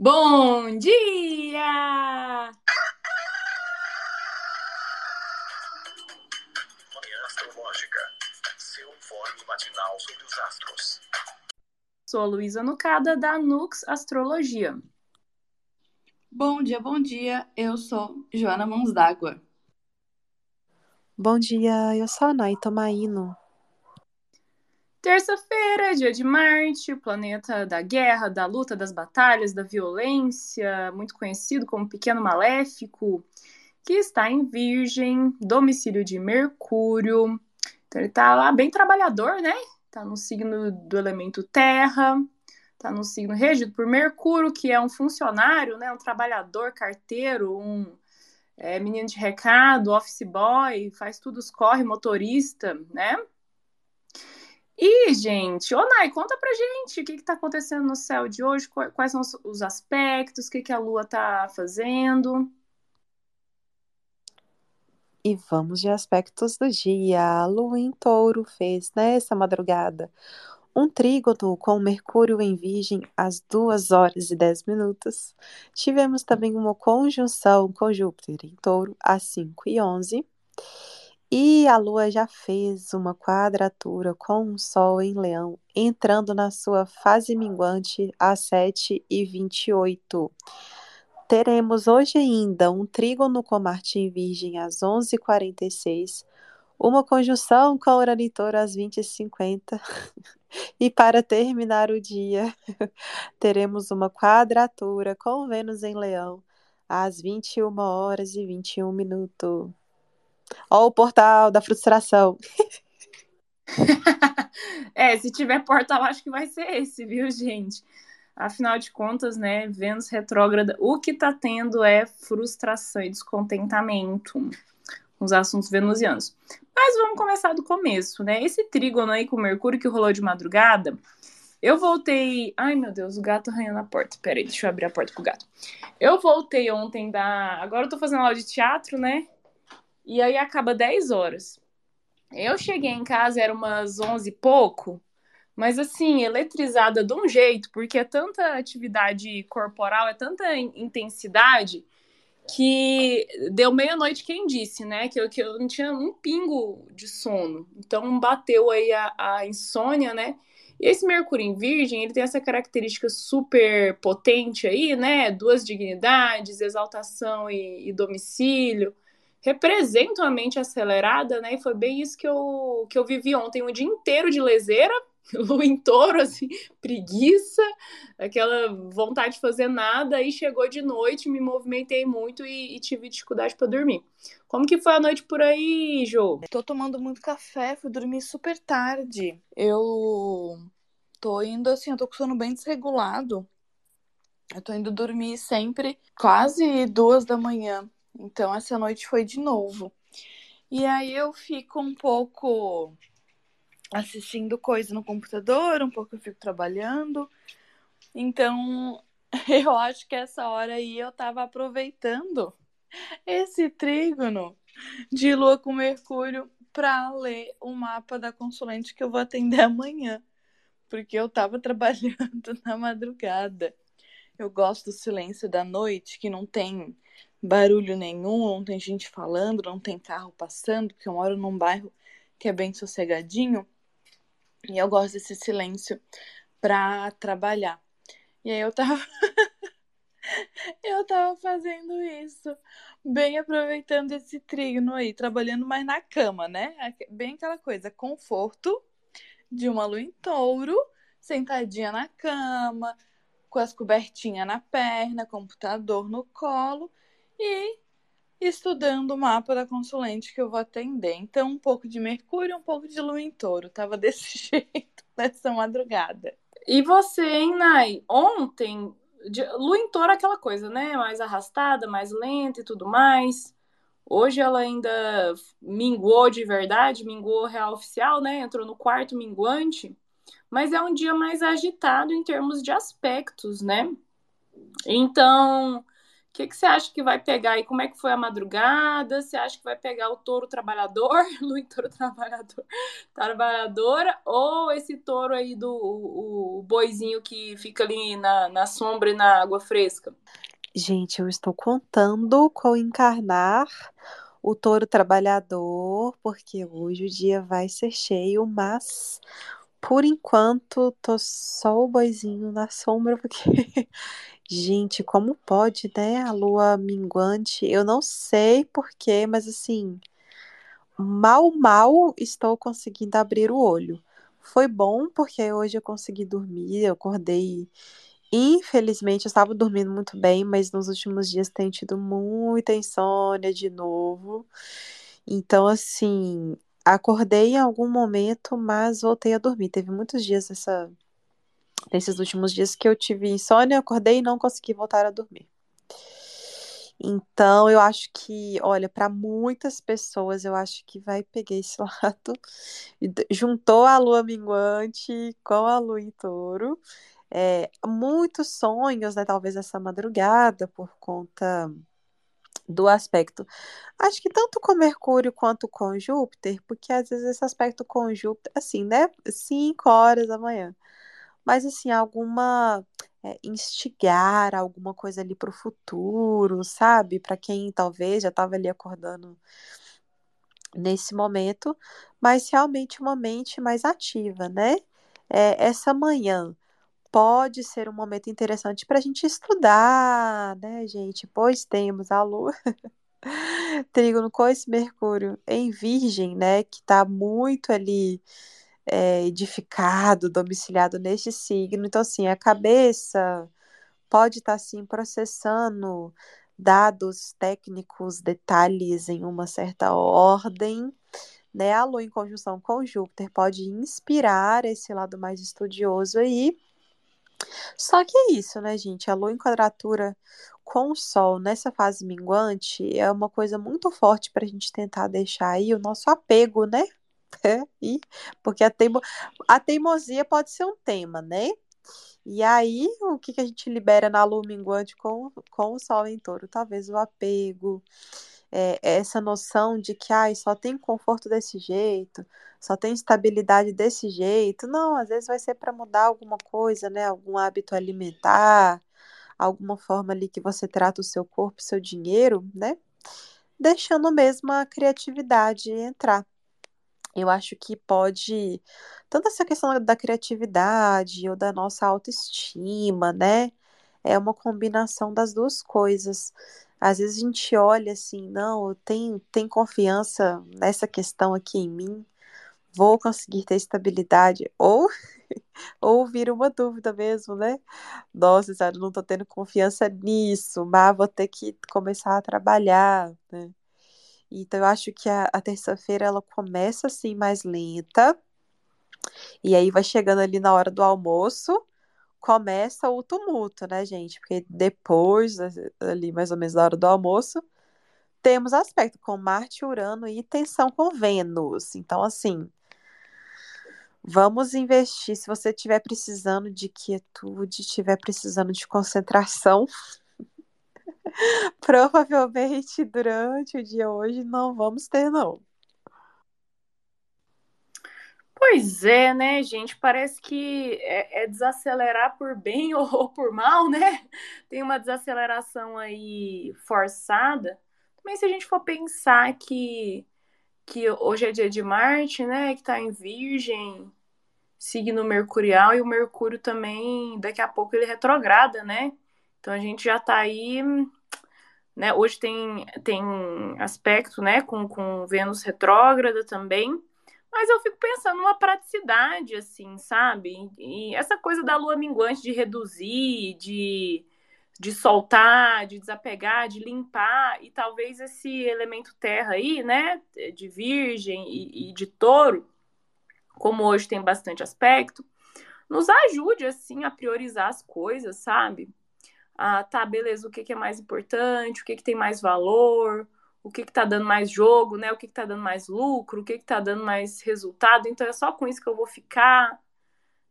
Bom dia! Manhã Astrológica. Seu informe matinal sobre os astros. Sou a Luísa Nucada, da Nux Astrologia. Bom dia, bom dia. Eu sou Joana Mãos d'Água. Bom dia, eu sou a Nai Tomaino. Terça-feira, dia de Marte, o planeta da guerra, da luta, das batalhas, da violência, muito conhecido como Pequeno Maléfico, que está em Virgem, domicílio de Mercúrio. Então ele está lá bem trabalhador, né? Está no signo do elemento Terra, está no signo regido por Mercúrio, que é um funcionário, né? Um trabalhador, carteiro, um é, menino de recado, office boy, faz tudo, corre, motorista, né? E, gente, ô Nai, conta pra gente o que, que tá acontecendo no céu de hoje, quais são os aspectos, o que, que a Lua tá fazendo. E vamos de aspectos do dia. A Lua em touro fez nessa madrugada um trígono com Mercúrio em Virgem às 2 horas e 10 minutos. Tivemos também uma conjunção com Júpiter em touro às 5 e 11 e a Lua já fez uma quadratura com o Sol em Leão, entrando na sua fase minguante às 7 e 28 Teremos hoje ainda um trígono com Marte em Virgem às 11h46, uma conjunção com Urano em às 20h50. e para terminar o dia, teremos uma quadratura com Vênus em Leão às 21 horas e 21 minutos. Ó, o portal da frustração. é, se tiver portal, acho que vai ser esse, viu, gente? Afinal de contas, né, Vênus retrógrada, o que tá tendo é frustração e descontentamento com os assuntos venusianos. Mas vamos começar do começo, né? Esse trígono aí com Mercúrio que rolou de madrugada, eu voltei. Ai, meu Deus, o gato arranhando a porta. Peraí, deixa eu abrir a porta pro gato. Eu voltei ontem da. Agora eu tô fazendo aula de teatro, né? E aí acaba 10 horas. Eu cheguei em casa, era umas 11 e pouco, mas assim, eletrizada de um jeito, porque é tanta atividade corporal, é tanta intensidade, que deu meia-noite quem disse, né? Que eu, que eu não tinha um pingo de sono. Então bateu aí a, a insônia, né? E esse Mercúrio em Virgem, ele tem essa característica super potente aí, né? Duas dignidades, exaltação e, e domicílio representam a mente acelerada, né? E foi bem isso que eu, que eu vivi ontem, um dia inteiro de leseira, lua em touro, assim, preguiça, aquela vontade de fazer nada, aí chegou de noite, me movimentei muito e, e tive dificuldade para dormir. Como que foi a noite por aí, Jô? Tô tomando muito café, fui dormir super tarde. Eu tô indo assim, eu tô com sono bem desregulado. Eu tô indo dormir sempre quase duas da manhã. Então essa noite foi de novo. E aí eu fico um pouco assistindo coisa no computador, um pouco eu fico trabalhando. Então eu acho que essa hora aí eu tava aproveitando esse trígono de Lua com Mercúrio para ler o mapa da consulente que eu vou atender amanhã, porque eu tava trabalhando na madrugada. Eu gosto do silêncio da noite, que não tem barulho nenhum, não tem gente falando, não tem carro passando, porque eu moro num bairro que é bem sossegadinho. E eu gosto desse silêncio para trabalhar. E aí eu tava eu tava fazendo isso, bem aproveitando esse trigno aí, trabalhando mais na cama, né? Bem aquela coisa, conforto de uma lua em touro, sentadinha na cama, com as cobertinhas na perna, computador no colo e estudando o mapa da consulente que eu vou atender. Então, um pouco de Mercúrio, um pouco de Lua em Touro. Tava desse jeito nessa madrugada. E você, hein, Nai? Ontem, de... Lua em Touro é aquela coisa, né? Mais arrastada, mais lenta e tudo mais. Hoje ela ainda minguou de verdade, minguou real oficial, né? Entrou no quarto minguante. Mas é um dia mais agitado em termos de aspectos, né? Então, que, que você acha que vai pegar aí? Como é que foi a madrugada? Você acha que vai pegar o touro trabalhador, Luiz touro trabalhador, trabalhadora, ou esse touro aí do o, o boizinho que fica ali na, na sombra e na água fresca? Gente, eu estou contando com encarnar o touro trabalhador, porque hoje o dia vai ser cheio, mas por enquanto tô só o boizinho na sombra, porque Gente, como pode, né? A lua minguante. Eu não sei porquê, mas assim, mal, mal estou conseguindo abrir o olho. Foi bom porque hoje eu consegui dormir, eu acordei. Infelizmente, eu estava dormindo muito bem, mas nos últimos dias tenho tido muita insônia de novo. Então, assim, acordei em algum momento, mas voltei a dormir. Teve muitos dias essa nesses últimos dias que eu tive insônia, acordei e não consegui voltar a dormir. Então, eu acho que, olha, para muitas pessoas, eu acho que vai pegar esse lado. Juntou a lua minguante com a lua em touro. É, muitos sonhos, né? Talvez essa madrugada, por conta do aspecto. Acho que tanto com Mercúrio quanto com Júpiter, porque às vezes esse aspecto com Júpiter, assim, né? 5 horas da manhã mas assim, alguma é, instigar alguma coisa ali para o futuro, sabe? Para quem talvez já estava ali acordando nesse momento, mas realmente uma mente mais ativa, né? É, essa manhã pode ser um momento interessante para a gente estudar, né, gente? Pois temos a Lua. Trígono com esse Mercúrio em Virgem, né? Que está muito ali é, edificado, domiciliado neste signo. Então, assim, a cabeça pode estar, tá, assim, processando dados técnicos, detalhes em uma certa ordem. Né? A Lua em conjunção com Júpiter pode inspirar esse lado mais estudioso aí. Só que é isso, né, gente? A Lua em quadratura com o Sol nessa fase minguante é uma coisa muito forte para a gente tentar deixar aí o nosso apego, né? E, porque a, teimo, a teimosia pode ser um tema, né? E aí, o que, que a gente libera na lua minguante com, com o sol em touro? Talvez o apego, é, essa noção de que ai, só tem conforto desse jeito, só tem estabilidade desse jeito. Não, às vezes vai ser para mudar alguma coisa, né? Algum hábito alimentar, alguma forma ali que você trata o seu corpo, seu dinheiro, né? Deixando mesmo a criatividade entrar eu acho que pode, tanto essa questão da criatividade ou da nossa autoestima, né? É uma combinação das duas coisas. Às vezes a gente olha assim, não, tem, tem confiança nessa questão aqui em mim, vou conseguir ter estabilidade, ou, ou vira uma dúvida mesmo, né? Nossa, sério, não tô tendo confiança nisso, mas vou ter que começar a trabalhar, né? Então, eu acho que a, a terça-feira ela começa assim mais lenta, e aí vai chegando ali na hora do almoço, começa o tumulto, né, gente? Porque depois, ali mais ou menos na hora do almoço, temos aspecto com Marte, Urano e tensão com Vênus. Então, assim, vamos investir. Se você estiver precisando de quietude, estiver precisando de concentração, Provavelmente durante o dia hoje não vamos ter, não. Pois é, né, gente? Parece que é, é, desacelerar por bem ou por mal, né? Tem uma desaceleração aí forçada. Também se a gente for pensar que, que hoje é dia de Marte, né? Que tá em Virgem, signo mercurial, e o Mercúrio também, daqui a pouco ele retrograda, né? Então a gente já tá aí né? Hoje tem, tem aspecto né, com, com Vênus retrógrada também, mas eu fico pensando numa praticidade, assim, sabe? E essa coisa da lua minguante de reduzir, de, de soltar, de desapegar, de limpar, e talvez esse elemento terra aí, né, de virgem e, e de touro, como hoje tem bastante aspecto, nos ajude, assim, a priorizar as coisas, sabe? ah, tá, beleza, o que, que é mais importante, o que, que tem mais valor, o que, que tá dando mais jogo, né? O que, que tá dando mais lucro, o que, que tá dando mais resultado. Então é só com isso que eu vou ficar,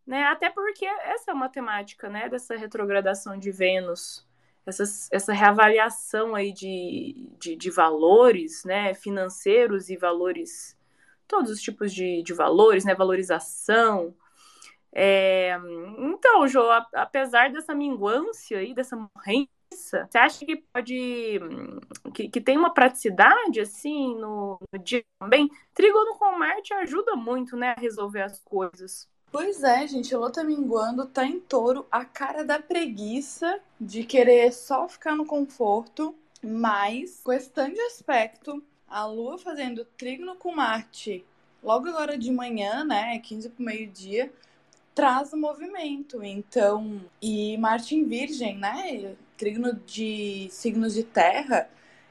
né? Até porque essa é uma temática, né, dessa retrogradação de Vênus. essa, essa reavaliação aí de, de, de, valores, né, financeiros e valores, todos os tipos de, de valores, né, valorização. É, então, Jô, apesar dessa minguância aí, dessa morrência, você acha que pode, que, que tem uma praticidade, assim, no, no dia também? Trígono com Marte ajuda muito, né, a resolver as coisas. Pois é, gente, lua tá minguando, tá em touro, a cara da preguiça de querer só ficar no conforto, mas questão de aspecto, a lua fazendo trígono com Marte logo agora de manhã, né, 15 pro meio-dia, traz o movimento. Então, e Marte em Virgem, né, trígono de signos de terra,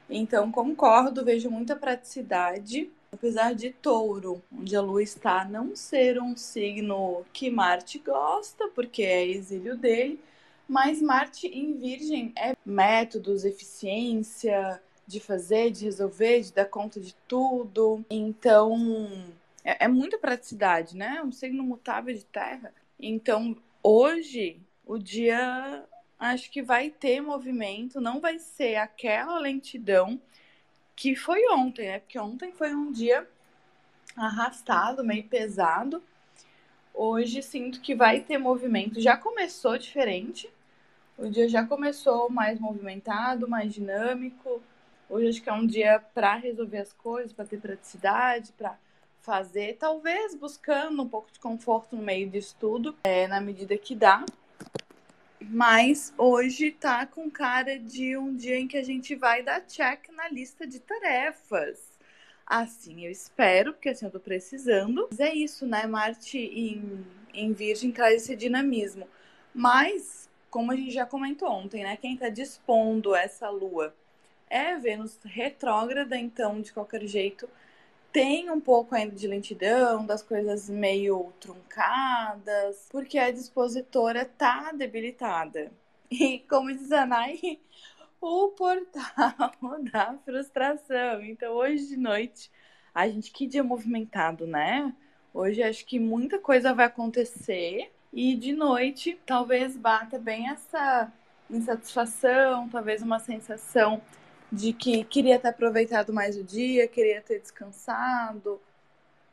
então concordo, vejo muita praticidade apesar de touro, onde a lua está, não ser um signo que Marte gosta, porque é exílio dele, mas Marte em Virgem é métodos, eficiência, de fazer, de resolver, de dar conta de tudo. Então, é, é muita praticidade, né? Um signo mutável de terra. Então, hoje, o dia acho que vai ter movimento, não vai ser aquela lentidão que foi ontem, né? Porque ontem foi um dia arrastado, meio pesado. Hoje sinto que vai ter movimento. Já começou diferente. O dia já começou mais movimentado, mais dinâmico. Hoje acho que é um dia para resolver as coisas, para ter praticidade, para fazer, talvez buscando um pouco de conforto no meio disso tudo, é, na medida que dá. Mas hoje tá com cara de um dia em que a gente vai dar check na lista de tarefas. Assim, eu espero, porque assim eu tô precisando. Mas é isso, né? Marte em, em Virgem traz esse dinamismo. Mas, como a gente já comentou ontem, né? Quem tá dispondo essa lua é Vênus retrógrada, então, de qualquer jeito, tem um pouco ainda de lentidão, das coisas meio truncadas, porque a dispositora tá debilitada. E como diz a Nai, o portal da frustração. Então hoje de noite, a gente que dia movimentado, né? Hoje acho que muita coisa vai acontecer e de noite talvez bata bem essa insatisfação, talvez uma sensação de que queria ter aproveitado mais o dia, queria ter descansado,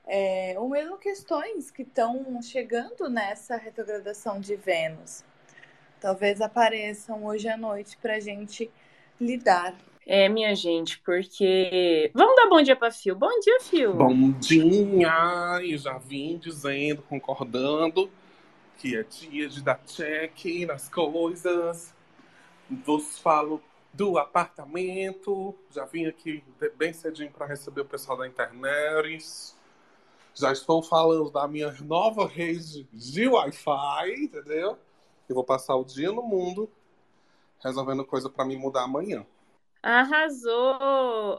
é, ou mesmo questões que estão chegando nessa retrogradação de Vênus. Talvez apareçam hoje à noite para a gente lidar. É, minha gente, porque. Vamos dar bom dia para Fio. Bom dia, Fio. Bom dia! Eu já vim dizendo, concordando, que é dia de dar check nas coisas. Vos falo do apartamento. Já vim aqui bem cedinho para receber o pessoal da internet. Já estou falando da minha nova rede de Wi-Fi, entendeu? Eu vou passar o dia no mundo resolvendo coisa para me mudar amanhã. Arrasou!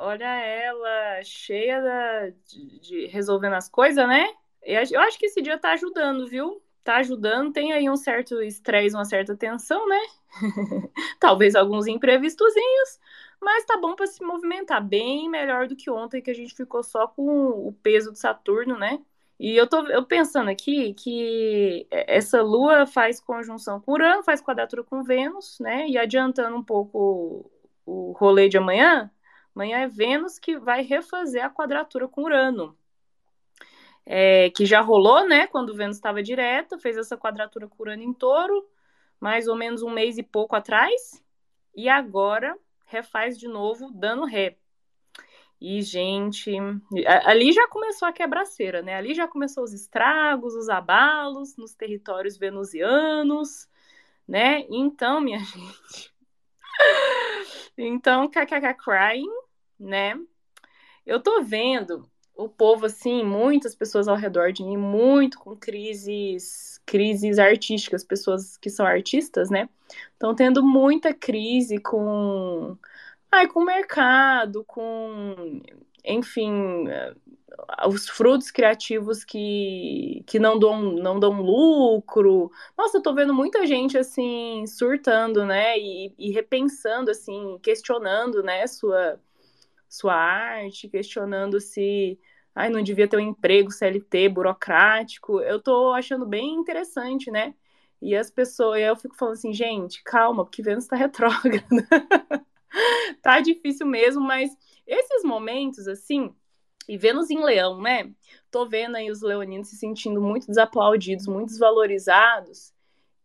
Olha ela, cheia da, de, de resolvendo as coisas, né? Eu acho que esse dia tá ajudando, viu? Tá ajudando. Tem aí um certo estresse, uma certa tensão, né? Talvez alguns imprevistozinhos, mas tá bom para se movimentar bem melhor do que ontem que a gente ficou só com o peso de Saturno, né? E eu tô eu pensando aqui que essa lua faz conjunção com Urano, faz quadratura com Vênus, né? E adiantando um pouco o rolê de amanhã, amanhã é Vênus que vai refazer a quadratura com Urano é, que já rolou, né? Quando o Vênus estava direta, fez essa quadratura curando em touro, mais ou menos um mês e pouco atrás, e agora refaz de novo, dando ré. E, gente, ali já começou a quebraceira, né? Ali já começou os estragos, os abalos nos territórios venusianos, né? Então, minha gente. então, kkk crying, né? Eu tô vendo o povo, assim, muitas pessoas ao redor de mim, muito com crises, crises artísticas, pessoas que são artistas, né? Estão tendo muita crise com, ai, com o mercado, com, enfim, eh, os frutos criativos que, que não dão, não dão lucro. Nossa, eu tô vendo muita gente, assim, surtando, né? E, e repensando, assim, questionando, né, sua sua arte, questionando se ai, não devia ter um emprego CLT burocrático. Eu tô achando bem interessante, né? E as pessoas, eu fico falando assim, gente, calma, porque Vênus está retrógrada. tá difícil mesmo, mas esses momentos, assim, e Vênus em Leão, né? Tô vendo aí os leoninos se sentindo muito desaplaudidos, muito desvalorizados.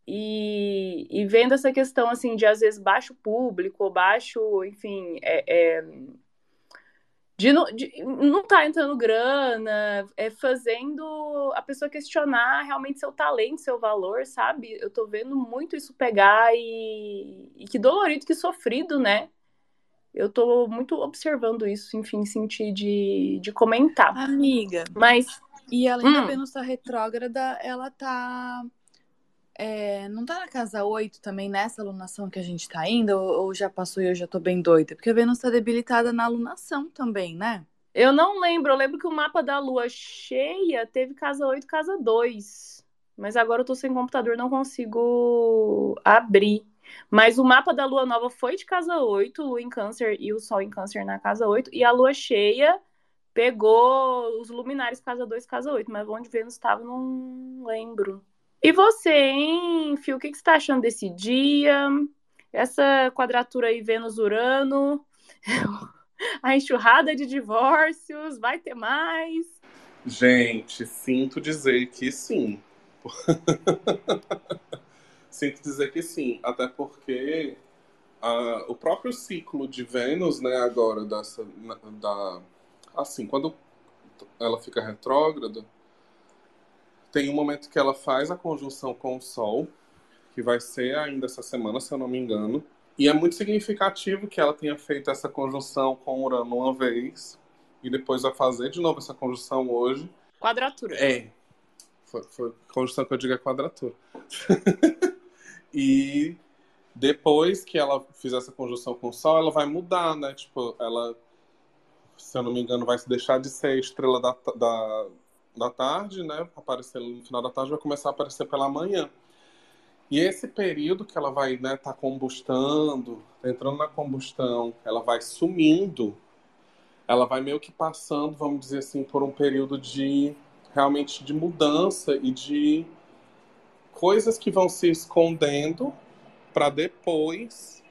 E, e vendo essa questão, assim, de às vezes baixo público, baixo, enfim, é, é, de não, de não tá entrando grana, é fazendo a pessoa questionar realmente seu talento, seu valor, sabe? Eu tô vendo muito isso pegar e, e que dolorido, que sofrido, né? Eu tô muito observando isso, enfim, sentir de, de comentar. Amiga. Mas. E além hum. da Vênus estar retrógrada, ela tá. É, não tá na casa 8 também nessa alunação que a gente tá indo? Ou, ou já passou e eu já tô bem doida? Porque a Vênus tá debilitada na alunação também, né? Eu não lembro. Eu lembro que o mapa da lua cheia teve casa 8 casa 2. Mas agora eu tô sem computador, não consigo abrir. Mas o mapa da lua nova foi de casa 8, lua em câncer e o sol em câncer na casa 8. E a lua cheia pegou os luminares casa 2 casa 8. Mas onde Vênus estava, não lembro. E você, hein, Fio? O que, que você está achando desse dia? Essa quadratura aí, Vênus-Urano? a enxurrada de divórcios? Vai ter mais? Gente, sinto dizer que sim. Sinto dizer que sim, até porque uh, o próprio ciclo de Vênus, né, agora, dessa, da, assim, quando ela fica retrógrada, tem um momento que ela faz a conjunção com o Sol, que vai ser ainda essa semana, se eu não me engano. E é muito significativo que ela tenha feito essa conjunção com Urano uma vez, e depois vai fazer de novo essa conjunção hoje. Quadratura. É. Foi, foi conjunção que eu digo é quadratura. E depois que ela fizer essa conjunção com o Sol, ela vai mudar, né? Tipo, ela, se eu não me engano, vai se deixar de ser estrela da, da, da tarde, né? Aparecer no final da tarde, vai começar a aparecer pela manhã. E esse período que ela vai, né, tá combustando, tá entrando na combustão, ela vai sumindo, ela vai meio que passando, vamos dizer assim, por um período de realmente de mudança e de coisas que vão se escondendo para depois.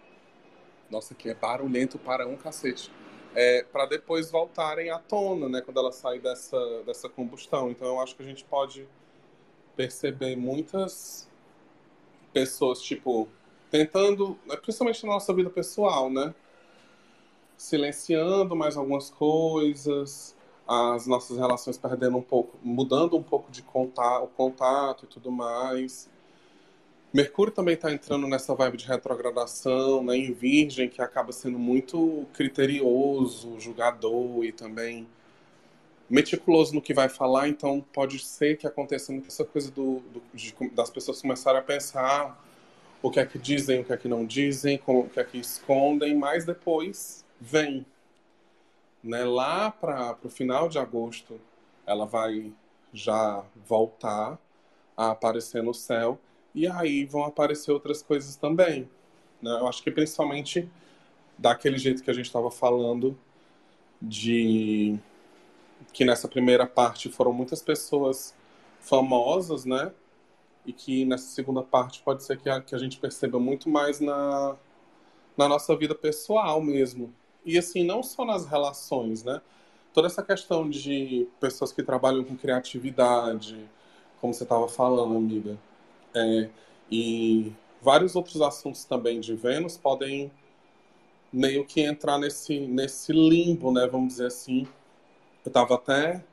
Nossa, que é barulhento para um cacete. É, para depois voltarem à tona, né? Quando ela sai dessa, dessa combustão. Então eu acho que a gente pode perceber muitas pessoas, tipo, tentando, né, principalmente na nossa vida pessoal, né? Silenciando mais algumas coisas, as nossas relações perdendo um pouco, mudando um pouco de contato, o contato e tudo mais. Mercúrio também está entrando nessa vibe de retrogradação, né, em Virgem, que acaba sendo muito criterioso, julgador e também meticuloso no que vai falar, então pode ser que aconteça muita essa coisa do, do de, das pessoas começarem a pensar o que é que dizem, o que é que não dizem, como, o que é que escondem, mas depois vem né? Lá para o final de agosto, ela vai já voltar a aparecer no céu e aí vão aparecer outras coisas também. Né? Eu acho que principalmente daquele jeito que a gente estava falando de que nessa primeira parte foram muitas pessoas famosas, né? E que nessa segunda parte pode ser que a, que a gente perceba muito mais na, na nossa vida pessoal mesmo, e assim, não só nas relações, né? Toda essa questão de pessoas que trabalham com criatividade, como você estava falando, amiga, é, e vários outros assuntos também de Vênus podem meio que entrar nesse, nesse limbo, né? Vamos dizer assim. Eu estava até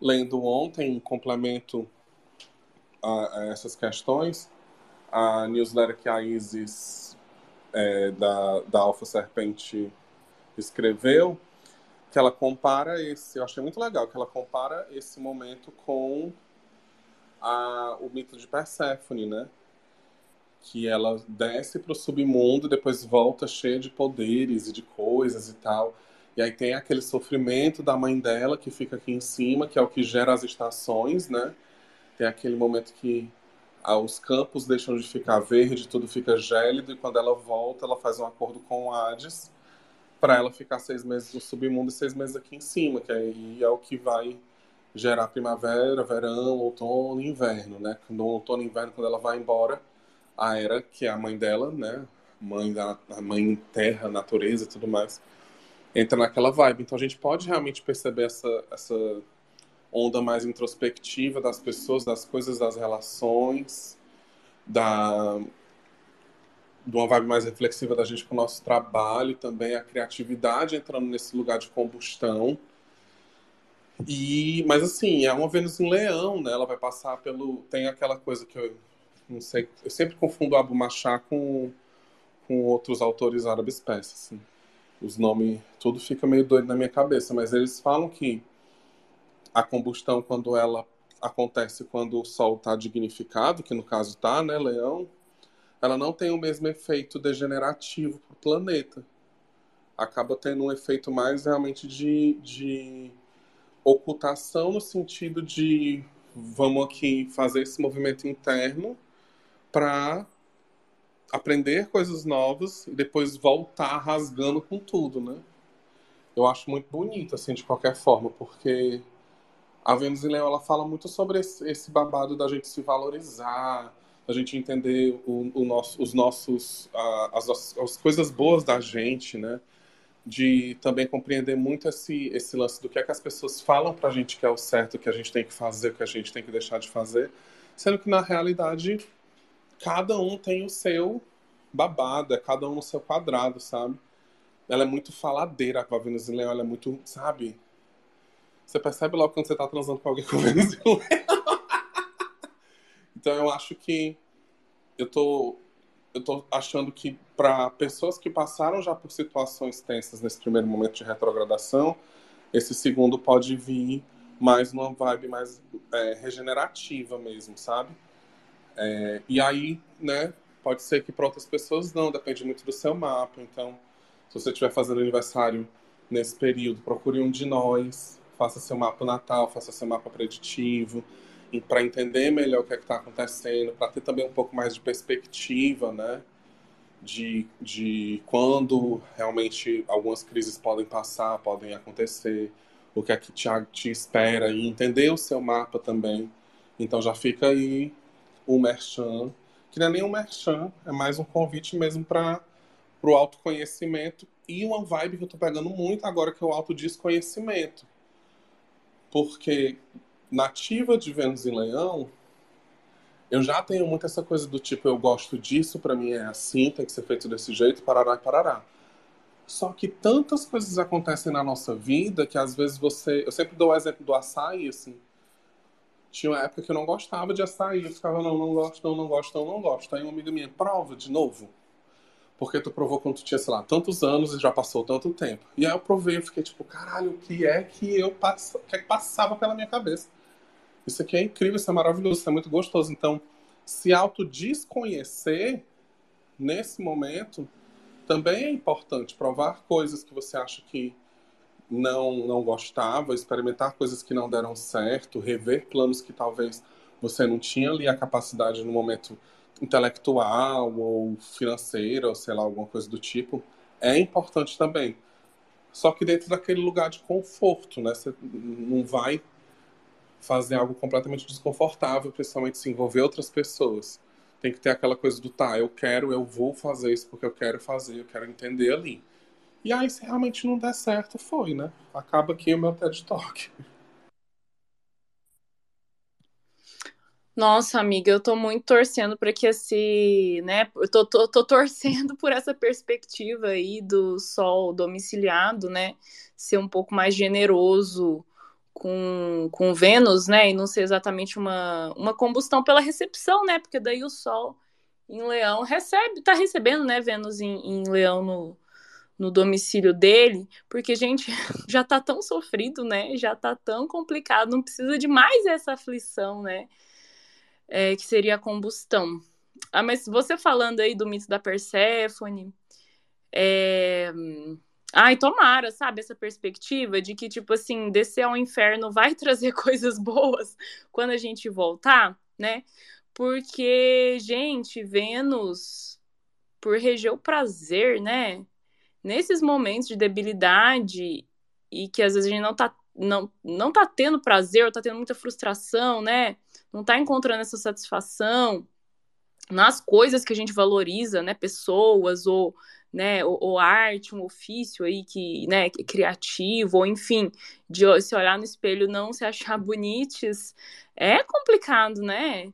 lendo ontem, em complemento a, a, essas questões, a newsletter que a Isis é, da, da Alfa Serpente escreveu, que ela compara esse, eu achei muito legal, que ela compara esse momento com a, o mito de Perséfone, né? Que ela desce para o submundo, depois volta cheia de poderes e de coisas e tal. E aí tem aquele sofrimento da mãe dela que fica aqui em cima, que é o que gera as estações, né? Tem aquele momento que ah, os campos deixam de ficar verde, tudo fica gélido, e quando ela volta, ela faz um acordo com o Hades para ela ficar seis meses no submundo e seis meses aqui em cima, que aí é o que vai gerar primavera, verão, outono e inverno, né? No outono e inverno, quando ela vai embora, a Era, que é a mãe dela, né? Mãe da mãe terra, natureza e tudo mais, entra naquela vibe. Então a gente pode realmente perceber essa, essa onda mais introspectiva das pessoas, das coisas, das relações, da de uma vibe mais reflexiva da gente com o nosso trabalho também, a criatividade entrando nesse lugar de combustão. E, mas assim, é uma Vênus em Leão, né? Ela vai passar pelo. Tem aquela coisa que eu não sei. Eu sempre confundo Abu Machá com, com outros autores árabes persas. Assim. Os nomes, tudo fica meio doido na minha cabeça, mas eles falam que a combustão, quando ela acontece quando o Sol está dignificado, que no caso está, né, Leão, ela não tem o mesmo efeito degenerativo para o planeta. Acaba tendo um efeito mais realmente de, de ocultação no sentido de vamos aqui fazer esse movimento interno para aprender coisas novas e depois voltar rasgando com tudo, né? Eu acho muito bonito, assim, de qualquer forma, porque a Vênus em Leão, ela fala muito sobre esse, babado da gente se valorizar, da gente entender o, o nosso, os nossos, as, as coisas boas da gente, né? De também compreender muito esse, esse lance do que é que as pessoas falam pra gente que é o certo, que a gente tem que fazer, que a gente tem que deixar de fazer, sendo que na realidade cada um tem o seu babado, é cada um no seu quadrado, sabe? Ela é muito faladeira com a Vênus em Leão, ela é muito, sabe? Você percebe logo quando você tá transando com alguém com Vênus em Leão. então eu acho que eu tô eu tô achando que para pessoas que passaram já por situações tensas nesse primeiro momento de retrogradação, esse segundo pode vir mais numa vibe mais é, regenerativa mesmo, sabe? É, e aí, né, pode ser que para outras pessoas não, depende muito do seu mapa. Então, se você estiver fazendo aniversário nesse período, procure um de nós, faça seu mapa natal, faça seu mapa preditivo, para entender melhor o que é está acontecendo, para ter também um pouco mais de perspectiva, né? De, de quando realmente algumas crises podem passar, podem acontecer, o que é que te, te espera, e entender o seu mapa também. Então já fica aí o merchan, que não é nem um merchan, é mais um convite mesmo para o autoconhecimento e uma vibe que eu estou pegando muito agora, que é o autodesconhecimento. Porque nativa de Vênus em Leão, eu já tenho muito essa coisa do tipo, eu gosto disso, para mim é assim, tem que ser feito desse jeito, parará e parará. Só que tantas coisas acontecem na nossa vida que às vezes você. Eu sempre dou o exemplo do açaí, assim tinha uma época que eu não gostava de açaí. Eu ficava, não, não gosto, não, não gosto, não, não gosto. Aí uma amiga minha, prova de novo. Porque tu provou quando tu tinha, sei lá, tantos anos e já passou tanto tempo. E aí eu provei, eu fiquei tipo, caralho, o que é que eu passo, que, é que passava pela minha cabeça? Isso aqui é incrível, isso é maravilhoso, isso é muito gostoso. Então, se autodesconhecer nesse momento também é importante. Provar coisas que você acha que não, não gostava, experimentar coisas que não deram certo, rever planos que talvez você não tinha ali a capacidade no momento intelectual ou financeira, ou sei lá, alguma coisa do tipo, é importante também. Só que dentro daquele lugar de conforto, né? Você não vai fazer algo completamente desconfortável, principalmente se envolver outras pessoas. Tem que ter aquela coisa do tá, eu quero, eu vou fazer isso porque eu quero fazer, eu quero entender ali. E aí, se realmente não der certo, foi, né? Acaba aqui o meu TED Talk. Nossa, amiga, eu tô muito torcendo para que esse, né, eu tô, tô, tô, torcendo por essa perspectiva aí do sol domiciliado, né, ser um pouco mais generoso com, com Vênus, né, e não ser exatamente uma, uma combustão pela recepção, né, porque daí o sol em Leão recebe, tá recebendo, né, Vênus em, em Leão no, no domicílio dele, porque, gente, já tá tão sofrido, né? Já tá tão complicado, não precisa de mais essa aflição, né? É, que seria a combustão. Ah, mas você falando aí do mito da Perséfone, é... Ai, tomara, sabe, essa perspectiva de que, tipo assim, descer ao inferno vai trazer coisas boas quando a gente voltar, né? Porque, gente, Vênus, por reger o prazer, né? nesses momentos de debilidade e que às vezes a gente não tá não, não tá tendo prazer, ou tá tendo muita frustração, né? Não tá encontrando essa satisfação nas coisas que a gente valoriza, né? Pessoas ou, né, ou, ou arte, um ofício aí que, né, é criativo, ou enfim, de se olhar no espelho não se achar bonites, é complicado, né?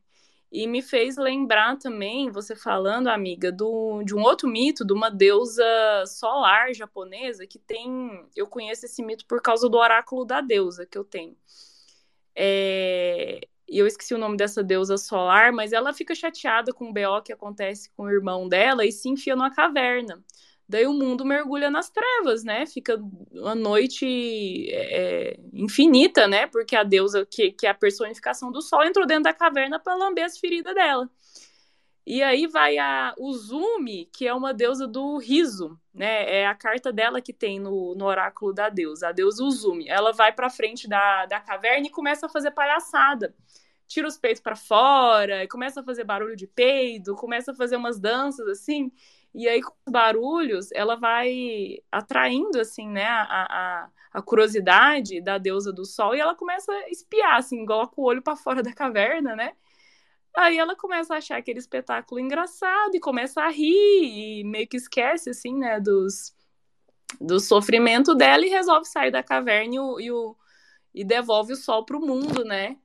E me fez lembrar também, você falando, amiga, do, de um outro mito, de uma deusa solar japonesa, que tem. Eu conheço esse mito por causa do oráculo da deusa que eu tenho. É, e eu esqueci o nome dessa deusa solar, mas ela fica chateada com o BO que acontece com o irmão dela e se enfia numa caverna. Daí o mundo mergulha nas trevas, né? Fica uma noite é, infinita, né? Porque a deusa, que, que é a personificação do sol, entrou dentro da caverna para lamber as feridas dela. E aí vai a Uzumi, que é uma deusa do riso, né? É a carta dela que tem no, no oráculo da deusa, a deusa Uzumi. Ela vai para frente da, da caverna e começa a fazer palhaçada. Tira os peitos para fora, começa a fazer barulho de peido, começa a fazer umas danças assim. E aí, com os barulhos, ela vai atraindo, assim, né, a, a, a curiosidade da deusa do sol e ela começa a espiar, assim, coloca o olho para fora da caverna, né? Aí ela começa a achar aquele espetáculo engraçado e começa a rir e meio que esquece, assim, né, dos, do sofrimento dela e resolve sair da caverna e, o, e, o, e devolve o sol para o mundo, né?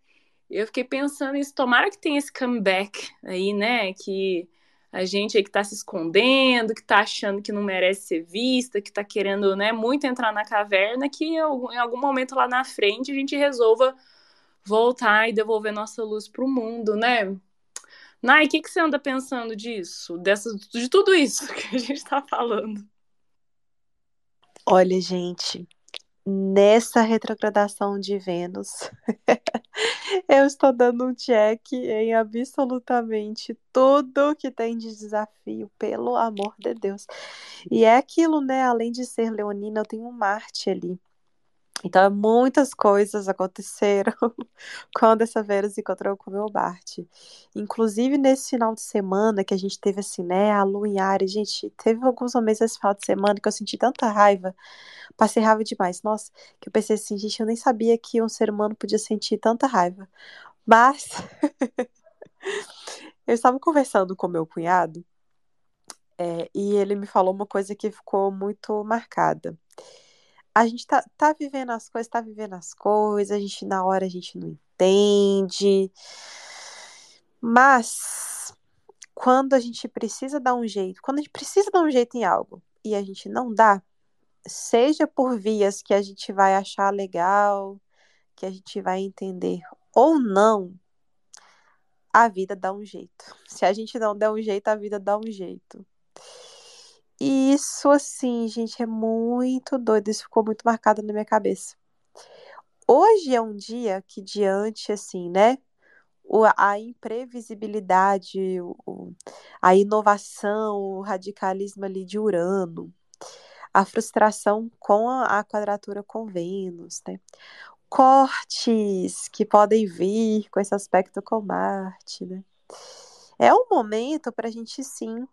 Eu fiquei pensando nisso, tomara que tenha esse comeback aí, né, que a gente aí que está se escondendo, que está achando que não merece ser vista, que está querendo né, muito entrar na caverna, que em algum momento lá na frente a gente resolva voltar e devolver nossa luz para o mundo, né? Nai, o que, que você anda pensando disso? Dessa, de tudo isso que a gente está falando? Olha, gente, nessa retrogradação de Vênus, eu estou dando um check em absolutamente tudo que tem de desafio, pelo amor de Deus. E é aquilo, né? Além de ser leonina, eu tenho um Marte ali. Então, muitas coisas aconteceram quando essa Vênus encontrou com o meu Bart. Inclusive, nesse final de semana que a gente teve assim, né, a Lua em Ares, gente, teve alguns momentos esse final de semana que eu senti tanta raiva, passei raiva demais. Nossa, que eu pensei assim, gente, eu nem sabia que um ser humano podia sentir tanta raiva. Mas, eu estava conversando com meu cunhado, é, e ele me falou uma coisa que ficou muito marcada a gente tá, tá vivendo as coisas, tá vivendo as coisas, a gente na hora a gente não entende. Mas quando a gente precisa dar um jeito, quando a gente precisa dar um jeito em algo e a gente não dá, seja por vias que a gente vai achar legal, que a gente vai entender ou não, a vida dá um jeito. Se a gente não der um jeito, a vida dá um jeito. E isso, assim, gente, é muito doido. Isso ficou muito marcado na minha cabeça. Hoje é um dia que, diante, assim, né? a imprevisibilidade, a inovação, o radicalismo ali de Urano, a frustração com a, quadratura com Vênus, né? Cortes que podem vir com esse aspecto com Marte, né? É um momento para a gente sim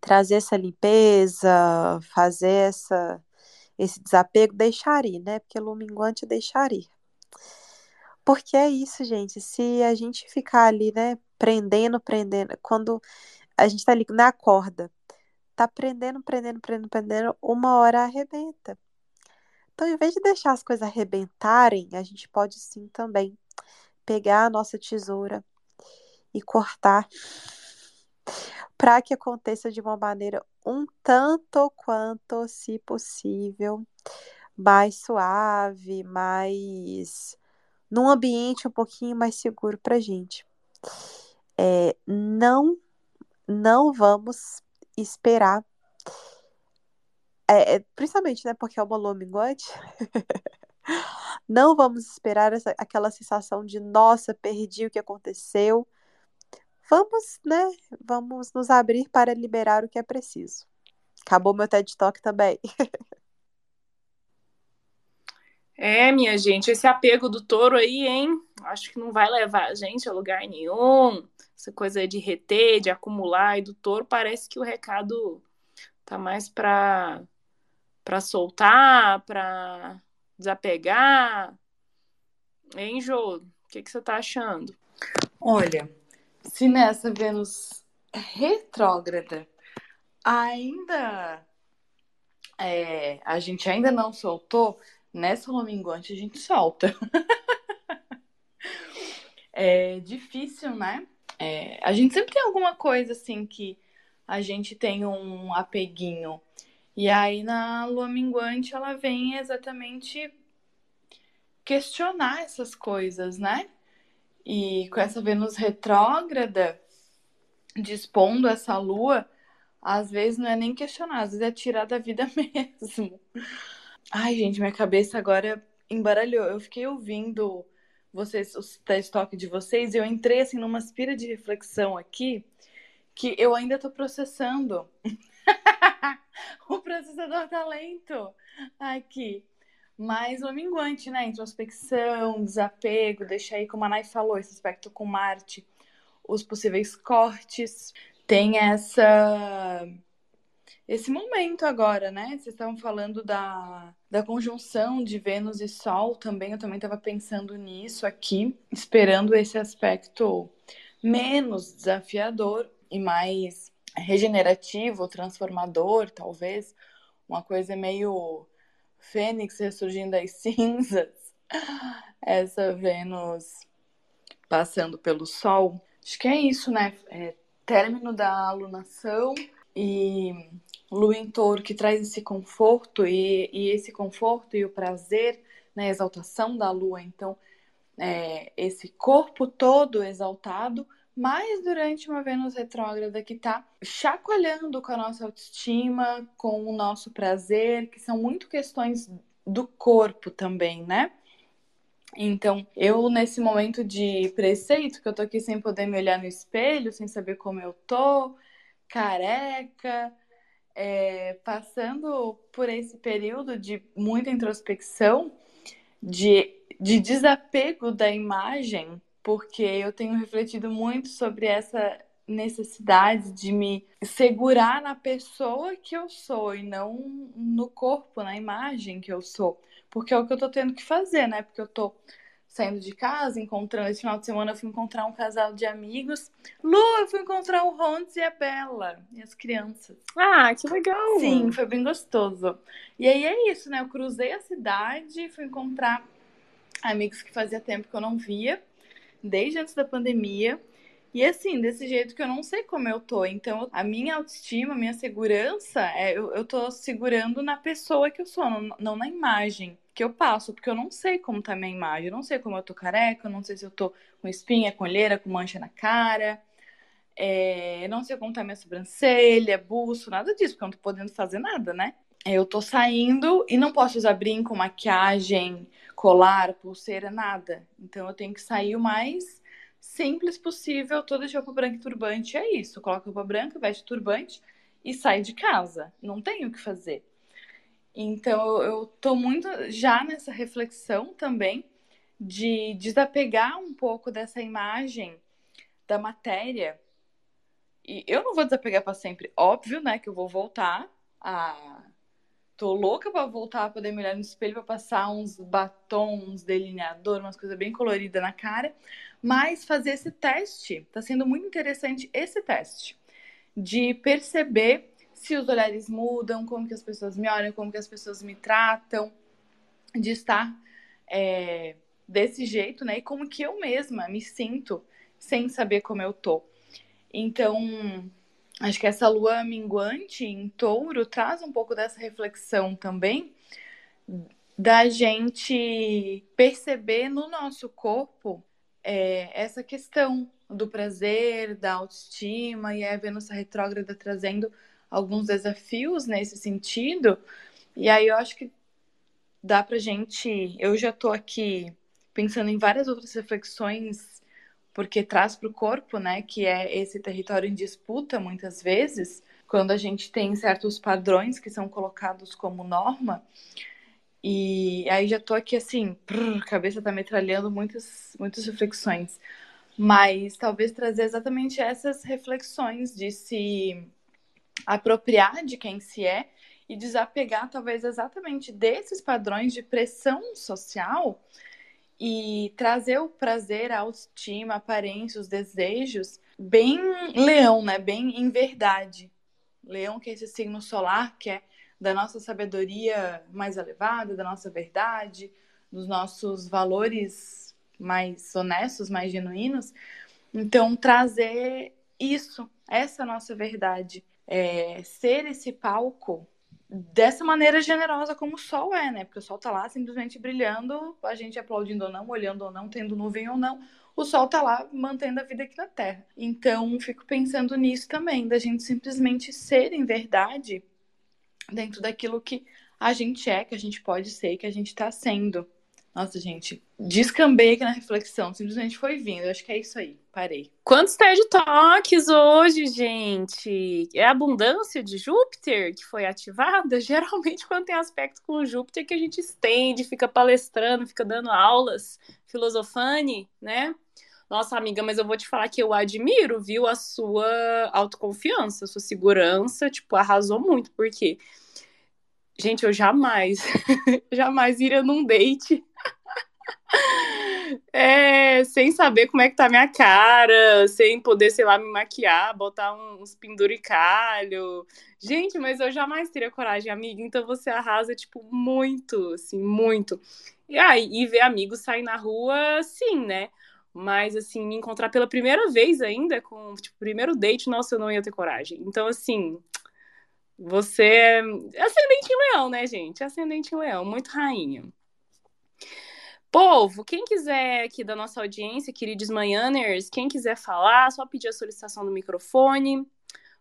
trazer essa limpeza, fazer essa, esse desapego, deixar ir, né? Porque luminguante é deixar ir. Porque é isso, gente. Se a gente ficar ali, né, prendendo, prendendo, quando a gente tá ali na corda, tá prendendo, prendendo, prendendo, prendendo, uma hora arrebenta. Então, em vez de deixar as coisas arrebentarem, a gente pode sim também pegar a nossa tesoura e cortar para que aconteça de uma maneira um tanto quanto, se possível, mais suave, mais num ambiente um pouquinho mais seguro para gente. É, não, não vamos esperar, é, é, principalmente, né, porque é uma lua minguante. não vamos esperar essa, aquela sensação de nossa, perdi o que aconteceu vamos, né? Vamos nos abrir para liberar o que é preciso. Acabou meu TED Talk também. É, minha gente, esse apego do touro aí, hein? Acho que não vai levar a gente a lugar nenhum. Essa coisa de reter, de acumular, e do touro parece que o recado tá mais para para soltar, para desapegar? Hein, Jô? O que, que você tá achando? Olha, se nessa Vênus retrógrada ainda é, a gente ainda não soltou, nessa lua minguante a gente solta. é difícil, né? É, a gente sempre tem alguma coisa assim que a gente tem um apeguinho. E aí na lua minguante ela vem exatamente questionar essas coisas, né? E com essa Vênus retrógrada dispondo essa lua, às vezes não é nem questionar, às vezes é tirar da vida mesmo. Ai, gente, minha cabeça agora embaralhou. Eu fiquei ouvindo vocês, os talk de vocês, e eu entrei assim numa aspira de reflexão aqui que eu ainda tô processando. o processador tá lento aqui. Mas o minguante, né? Introspecção, desapego, deixa aí, como a Nai falou, esse aspecto com Marte, os possíveis cortes. Tem essa esse momento agora, né? Vocês estavam falando da, da conjunção de Vênus e Sol também. Eu também estava pensando nisso aqui, esperando esse aspecto menos desafiador e mais regenerativo, transformador, talvez. Uma coisa meio Fênix ressurgindo das cinzas. Essa Vênus passando pelo Sol. Acho que é isso, né? É término da alunação e Lua em touro que traz esse conforto e, e esse conforto e o prazer, né, a exaltação da lua. Então, é, esse corpo todo exaltado, mas durante uma Vênus retrógrada que está chacoalhando com a nossa autoestima, com o nosso prazer, que são muito questões do corpo também, né? Então, eu nesse momento de preceito, que eu tô aqui sem poder me olhar no espelho, sem saber como eu tô, careca, é, passando por esse período de muita introspecção, de, de desapego da imagem, porque eu tenho refletido muito sobre essa necessidade de me segurar na pessoa que eu sou e não no corpo, na imagem que eu sou. Porque é o que eu tô tendo que fazer, né? Porque eu tô saindo de casa, encontrando. Esse final de semana eu fui encontrar um casal de amigos. Lu, eu fui encontrar o Rondes e a Bela e as crianças. Ah, que legal! Sim, foi bem gostoso. E aí é isso, né? Eu cruzei a cidade, fui encontrar amigos que fazia tempo que eu não via, desde antes da pandemia. E assim, desse jeito que eu não sei como eu tô. Então, a minha autoestima, a minha segurança, é, eu, eu tô segurando na pessoa que eu sou, não, não na imagem que eu passo, porque eu não sei como tá a minha imagem, eu não sei como eu tô careca, eu não sei se eu tô com espinha, com olheira, com mancha na cara, é, não sei como tá minha sobrancelha, buço, nada disso, porque eu não tô podendo fazer nada, né? Eu tô saindo e não posso usar brinco, maquiagem, colar, pulseira, nada. Então eu tenho que sair o mais simples possível, toda de roupa branca e turbante, é isso. Coloca roupa branca, veste turbante e sai de casa. Não tenho o que fazer. Então eu tô muito já nessa reflexão também de desapegar um pouco dessa imagem da matéria. E eu não vou desapegar para sempre, óbvio, né, que eu vou voltar a tô louca para voltar a poder me olhar no espelho para passar uns batons, delineador, umas coisas bem coloridas na cara, mas fazer esse teste, tá sendo muito interessante esse teste de perceber se os olhares mudam, como que as pessoas me olham, como que as pessoas me tratam, de estar é, desse jeito, né? E como que eu mesma me sinto sem saber como eu tô. Então, acho que essa lua minguante em touro traz um pouco dessa reflexão também da gente perceber no nosso corpo é, essa questão do prazer, da autoestima, e a Vênus retrógrada trazendo alguns desafios nesse sentido. E aí eu acho que dá pra gente. Eu já tô aqui pensando em várias outras reflexões, porque traz para o corpo, né, que é esse território em disputa muitas vezes, quando a gente tem certos padrões que são colocados como norma. E aí já tô aqui assim, prrr, cabeça tá metralhando muitas, muitas reflexões. Mas talvez trazer exatamente essas reflexões de se apropriar de quem se é e desapegar, talvez, exatamente desses padrões de pressão social e trazer o prazer, a autoestima, a aparência, os desejos, bem leão, né? Bem em verdade. Leão, que é esse signo solar, que é da nossa sabedoria mais elevada, da nossa verdade, dos nossos valores mais honestos, mais genuínos. Então, trazer isso, essa nossa verdade, é, ser esse palco dessa maneira generosa como o sol é, né? Porque o sol tá lá simplesmente brilhando, a gente aplaudindo ou não, olhando ou não, tendo nuvem ou não, o sol tá lá mantendo a vida aqui na Terra. Então, fico pensando nisso também, da gente simplesmente ser em verdade dentro daquilo que a gente é, que a gente pode ser, que a gente tá sendo. Nossa, gente, descambei aqui na reflexão, simplesmente foi vindo. Eu acho que é isso aí, parei. Quantos TED Talks hoje, gente? É a abundância de Júpiter que foi ativada? Geralmente, quando tem aspecto com Júpiter, que a gente estende, fica palestrando, fica dando aulas, filosofane, né? Nossa, amiga, mas eu vou te falar que eu admiro, viu, a sua autoconfiança, a sua segurança, tipo, arrasou muito, porque, gente, eu jamais, jamais iria num date é, sem saber como é que tá minha cara, sem poder, sei lá, me maquiar, botar uns penduricalho. Gente, mas eu jamais teria coragem, amiga. Então você arrasa, tipo, muito, assim, muito. E aí, e ver amigos sair na rua, sim, né? Mas, assim, me encontrar pela primeira vez ainda, com, tipo, primeiro date, nossa, eu não ia ter coragem. Então, assim, você é ascendente em leão, né, gente? Ascendente em leão, muito rainha. Povo, quem quiser aqui da nossa audiência, queridos manhãers, quem quiser falar, só pedir a solicitação do microfone.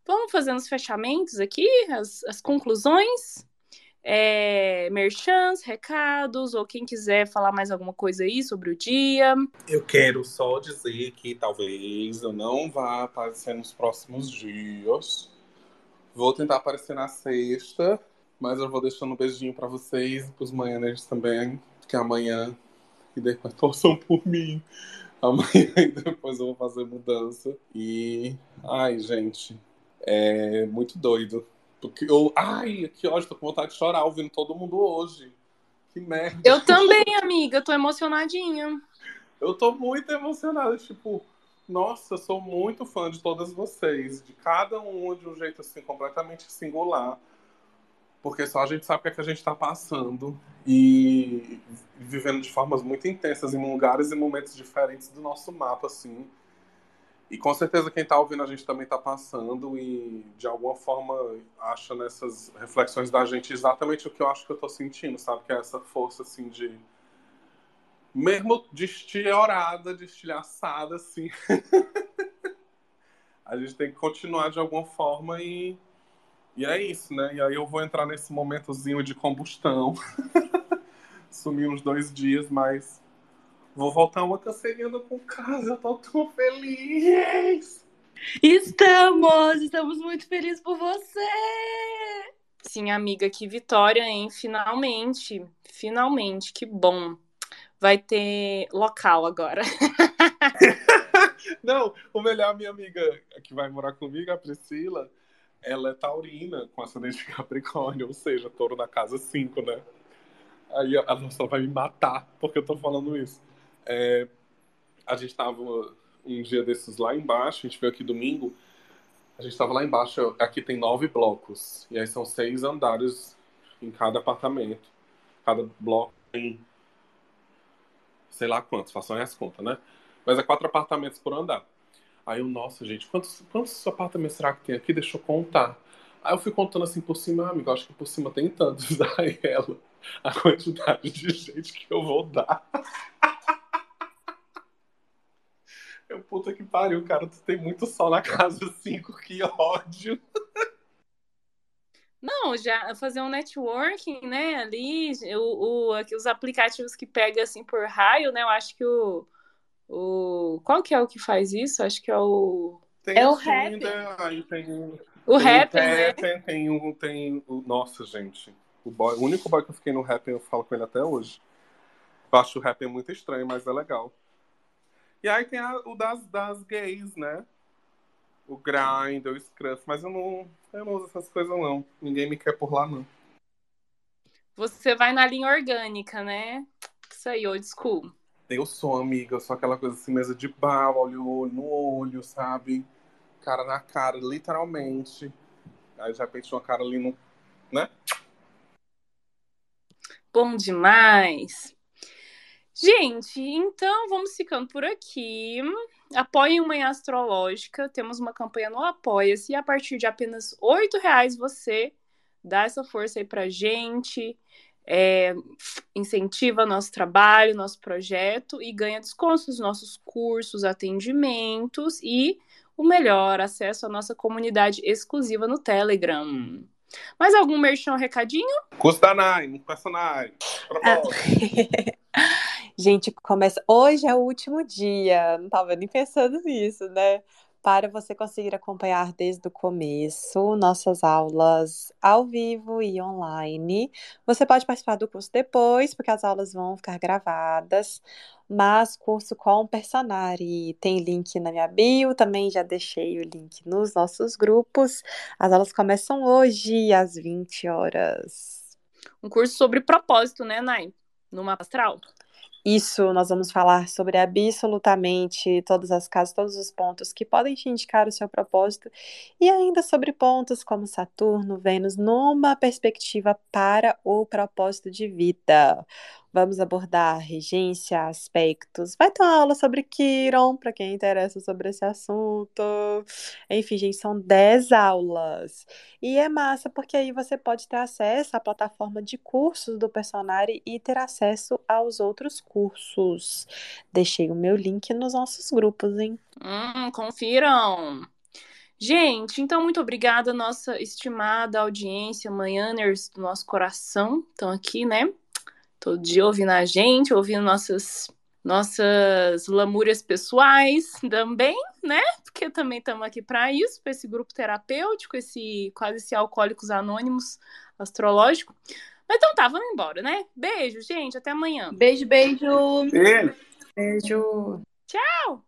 Vamos fazendo os fechamentos aqui, as, as conclusões. É, merchants, recados, ou quem quiser falar mais alguma coisa aí sobre o dia. Eu quero só dizer que talvez eu não vá aparecer nos próximos dias. Vou tentar aparecer na sexta, mas eu vou deixando um beijinho para vocês e para os manhãs também, que amanhã e depois torçam por mim. Amanhã e depois eu vou fazer mudança. E. Ai, gente. É muito doido. Porque eu. Ai, que ódio, tô com vontade de chorar ouvindo todo mundo hoje. Que merda. Eu também, amiga, tô emocionadinha. Eu tô muito emocionada, tipo, nossa, sou muito fã de todas vocês, de cada um de um jeito assim completamente singular porque só a gente sabe o que, é que a gente está passando e vivendo de formas muito intensas em lugares e momentos diferentes do nosso mapa, assim. E com certeza quem está ouvindo a gente também está passando e de alguma forma acha nessas reflexões da gente exatamente o que eu acho que eu estou sentindo, sabe? Que é essa força, assim, de. Mesmo destilhorada, destilhaçada, assim. a gente tem que continuar de alguma forma e e é isso, né? E aí eu vou entrar nesse momentozinho de combustão. Sumi uns dois dias, mas vou voltar uma canceriana com casa. Eu tô tão feliz! Estamos! Estamos muito felizes por você! Sim, amiga, que vitória, hein? Finalmente! Finalmente, que bom! Vai ter local agora. Não, o melhor, minha amiga que vai morar comigo, a Priscila ela é taurina com ascendente de Capricórnio, ou seja, touro da casa 5, né? Aí a nossa vai me matar porque eu tô falando isso. É, a gente tava um dia desses lá embaixo, a gente veio aqui domingo, a gente tava lá embaixo, aqui tem nove blocos, e aí são seis andares em cada apartamento. Cada bloco tem sei lá quantos, façam as contas, né? Mas é quatro apartamentos por andar. Aí eu, nossa, gente, quantos, quantos apartamentos será que tem aqui? Deixa eu contar. Aí eu fui contando assim por cima, ah, amigo, acho que por cima tem tantos. Aí ela, a quantidade de gente que eu vou dar. Eu, puta que pariu, cara, tu tem muito sol na casa 5, que ódio. Não, já fazer um networking, né, ali, o, o, os aplicativos que pega assim por raio, né, eu acho que o, o... Qual que é o que faz isso? Acho que é o. Tem é o aí tem o Rapper, né? Tem, tem, um, tem o... Nossa, gente. O, boy, o único boy que eu fiquei no Rapper, eu falo com ele até hoje. Eu acho o Rapper muito estranho, mas é legal. E aí tem a, o das, das gays, né? O Grindr, o Scruff, mas eu não, eu não uso essas coisas não. Ninguém me quer por lá, não. Você vai na linha orgânica, né? Isso aí, old school. Eu sou, amiga, eu sou aquela coisa assim, mesa de bar, olho no olho, sabe? Cara na cara, literalmente. Aí já pensou uma cara ali no. né? Bom demais. Gente, então vamos ficando por aqui. Apoiem Manhã Astrológica. Temos uma campanha no Apoia-se. E a partir de apenas R$ reais você dá essa força aí pra gente. É, incentiva nosso trabalho, nosso projeto e ganha descontos nos nossos cursos, atendimentos e o melhor, acesso à nossa comunidade exclusiva no Telegram. Mais algum merchan recadinho? Custa nine, custa nine. Gente, começa. Hoje é o último dia. Não tava nem pensando nisso, né? Para você conseguir acompanhar desde o começo nossas aulas ao vivo e online. Você pode participar do curso depois, porque as aulas vão ficar gravadas. Mas curso com Personari tem link na minha bio, também já deixei o link nos nossos grupos. As aulas começam hoje às 20 horas. Um curso sobre propósito, né, Nai? No mapa astral? Isso, nós vamos falar sobre absolutamente todas as casas, todos os pontos que podem te indicar o seu propósito e ainda sobre pontos como Saturno, Vênus, numa perspectiva para o propósito de vida. Vamos abordar regência, aspectos. Vai ter uma aula sobre Kiron, para quem interessa sobre esse assunto. Enfim, gente, são 10 aulas. E é massa, porque aí você pode ter acesso à plataforma de cursos do Personari e ter acesso aos outros cursos. Deixei o meu link nos nossos grupos, hein? Hum, confiram! Gente, então muito obrigada, nossa estimada audiência, manhãers do nosso coração. Estão aqui, né? Todo dia ouvindo a gente, ouvindo nossas nossas lamúrias pessoais também, né? Porque também estamos aqui para isso, para esse grupo terapêutico, esse quase esse alcoólicos anônimos astrológico. Mas então tá, vamos embora, né? Beijo, gente, até amanhã. Beijo, beijo. Beijo. Beijo. Tchau.